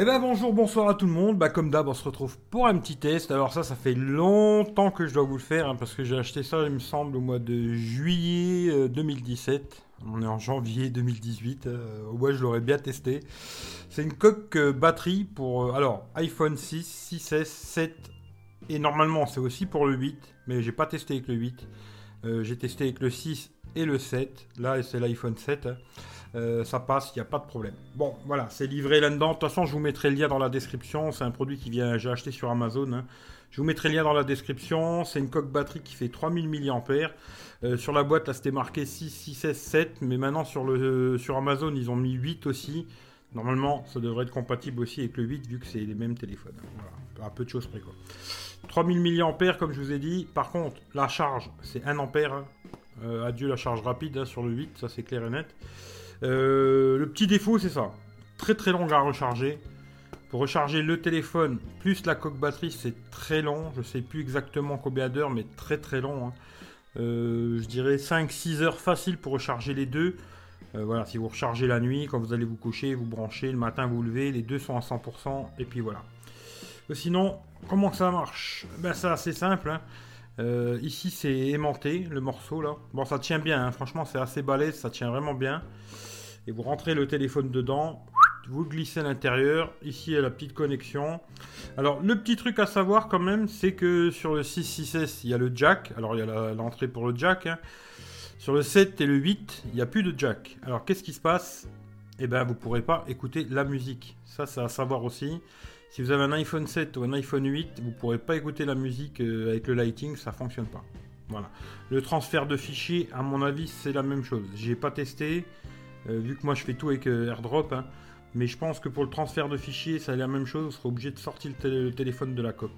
Eh ben bonjour, bonsoir à tout le monde. Bah comme d'hab, on se retrouve pour un petit test. Alors ça, ça fait longtemps que je dois vous le faire hein, parce que j'ai acheté ça, il me semble, au mois de juillet 2017. Euh, on est en janvier 2018. Euh, au moins, je l'aurais bien testé. C'est une coque euh, batterie pour alors iPhone 6, 6S, 7 et normalement c'est aussi pour le 8, mais j'ai pas testé avec le 8. j'ai testé avec le 6 et le 7. Là, c'est l'iPhone 7. Euh, ça passe, il n'y a pas de problème. Bon, voilà, c'est livré là-dedans. De toute façon, je vous mettrai le lien dans la description. C'est un produit qui vient, j'ai acheté sur Amazon. Hein. Je vous mettrai le lien dans la description. C'est une coque batterie qui fait 3000 mAh. Euh, sur la boîte, là, c'était marqué 6, 6, S, 7. Mais maintenant, sur, le, sur Amazon, ils ont mis 8 aussi. Normalement, ça devrait être compatible aussi avec le 8 vu que c'est les mêmes téléphones. Voilà, un peu de choses près quoi. 3000 mAh comme je vous ai dit. Par contre, la charge, c'est 1 ampère. Hein. Euh, adieu la charge rapide hein, sur le 8, ça c'est clair et net. Euh, le petit défaut, c'est ça. Très très long à recharger. Pour recharger le téléphone plus la coque batterie, c'est très long. Je sais plus exactement combien d'heures, mais très très long. Hein. Euh, je dirais 5-6 heures facile pour recharger les deux. Euh, voilà, si vous rechargez la nuit, quand vous allez vous coucher, vous branchez, le matin vous levez, les deux sont à 100%, et puis voilà. sinon, comment ça marche? Ben c'est assez simple. Hein. Ici c'est aimanté, le morceau là. Bon, ça tient bien, hein. franchement c'est assez balèze, ça tient vraiment bien et vous rentrez le téléphone dedans, vous glissez à l'intérieur, ici il y a la petite connexion. Alors le petit truc à savoir quand même, c'est que sur le 6.6S, il y a le jack, alors il y a l'entrée pour le jack. Hein. Sur le 7 et le 8, il n'y a plus de jack. Alors qu'est-ce qui se passe? Eh bien vous ne pourrez pas écouter la musique. Ça c'est à savoir aussi. Si vous avez un iPhone 7 ou un iPhone 8, vous ne pourrez pas écouter la musique euh, avec le lighting, ça ne fonctionne pas. Voilà. Le transfert de fichiers, à mon avis, c'est la même chose. J'ai pas testé. Euh, vu que moi je fais tout avec euh, AirDrop, hein. mais je pense que pour le transfert de fichiers, ça est la même chose. On sera obligé de sortir le, téléphone de la coque.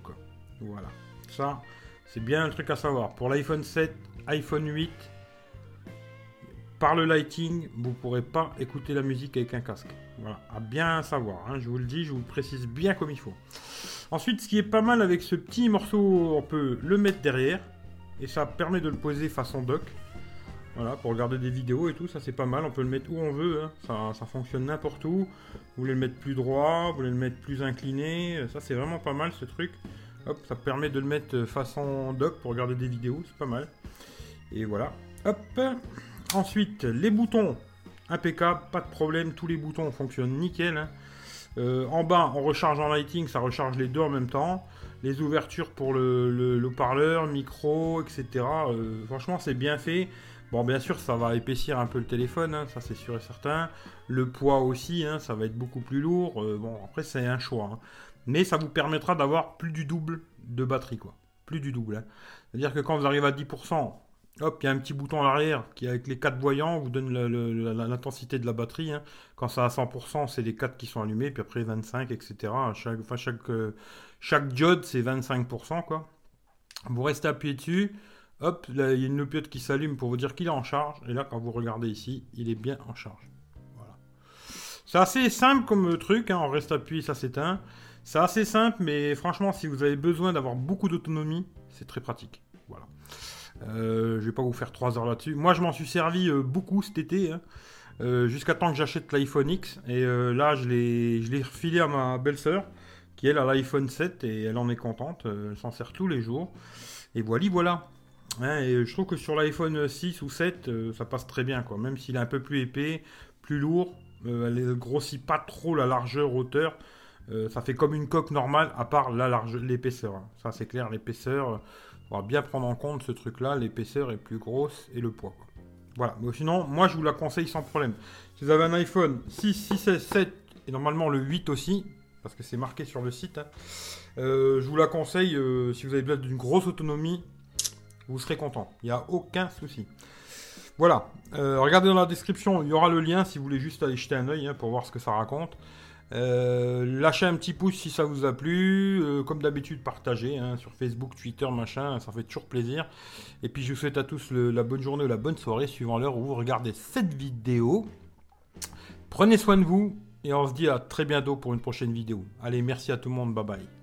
Voilà. Ça, c'est bien un truc à savoir. Pour l'iPhone 7, iPhone 8, par le lighting, vous ne pourrez pas écouter la musique avec un casque. Voilà, à bien savoir. Hein. je vous le dis, je vous précise bien comme il faut. Ensuite, ce qui est pas mal avec ce petit morceau, on peut le mettre derrière. Et ça permet de le poser façon dock. Voilà, pour regarder des vidéos et tout, ça c'est pas mal. On peut le mettre où on veut, hein. ça, fonctionne n'importe où. Vous voulez le mettre plus droit, vous voulez le mettre plus incliné, ça c'est vraiment pas mal ce truc. Hop, ça permet de le mettre façon dock pour regarder des vidéos, c'est pas mal. Et voilà. Hop. Ensuite, les boutons, impeccable, pas de problème, tous les boutons fonctionnent nickel. Hein. Euh, en bas, on recharge en lighting, ça recharge les deux en même temps. Les ouvertures pour le, haut-parleur, micro, etc. Euh, franchement, c'est bien fait. Bon, bien sûr, ça va épaissir un peu le téléphone, hein, ça c'est sûr et certain. Le poids aussi, hein, ça va être beaucoup plus lourd. Euh, bon, après, c'est un choix. Mais ça vous permettra d'avoir plus du double de batterie, quoi. Plus du double. C'est-à-dire que quand vous arrivez à 10%, hop, il y a un petit bouton à l'arrière qui, avec les 4 voyants, vous donne l'intensité de la batterie. Quand c'est à 100%, c'est les 4 qui sont allumés, puis après 25, etc. Chaque, enfin, chaque, euh, chaque diode, c'est 25%, quoi. Vous restez appuyé dessus. Hop, il y a une loupiote qui s'allume pour vous dire qu'il est en charge. Et là, quand vous regardez ici, il est bien en charge. Voilà. C'est assez simple comme truc. Hein. On reste appuyé, ça s'éteint. C'est assez simple, mais franchement, si vous avez besoin d'avoir beaucoup d'autonomie, c'est très pratique. Voilà. Euh, je vais pas vous faire 3 heures là-dessus. Moi, je m'en suis servi euh, beaucoup cet été. Hein. Euh, jusqu'à temps que j'achète l'iPhone X. Et euh, là, je l'ai refilé à ma belle-sœur, qui elle a l'iPhone 7 et elle en est contente. Elle s'en sert tous les jours. Et voilà, voilà. Hein, je trouve que sur l'iPhone 6 ou 7, euh, ça passe très bien, quoi. Même s'il est un peu plus épais, plus lourd, elle ne grossit pas trop la largeur, hauteur. Euh, ça fait comme une coque normale, à part la largeur, l'épaisseur. Hein. Ça, c'est clair, l'épaisseur. on va bien prendre en compte ce truc-là. L'épaisseur est plus grosse et le poids. Voilà. Mais sinon, moi, je vous la conseille sans problème. Si vous avez un iPhone 6, 6, 7 et normalement le 8 aussi, parce que c'est marqué sur le site, hein, je vous la conseille si vous avez besoin d'une grosse autonomie vous serez content. Il n'y a aucun souci. Voilà. Euh, regardez dans la description, il y aura le lien si vous voulez juste aller jeter un oeil hein, pour voir ce que ça raconte. Euh, lâchez un petit pouce si ça vous a plu. Euh, comme d'habitude, partagez hein, sur Facebook, Twitter, machin. Ça fait toujours plaisir. Et puis, je vous souhaite à tous la bonne journée ou la bonne soirée suivant l'heure où vous regardez cette vidéo. Prenez soin de vous et on se dit à très bientôt pour une prochaine vidéo. Allez, merci à tout le monde. Bye bye.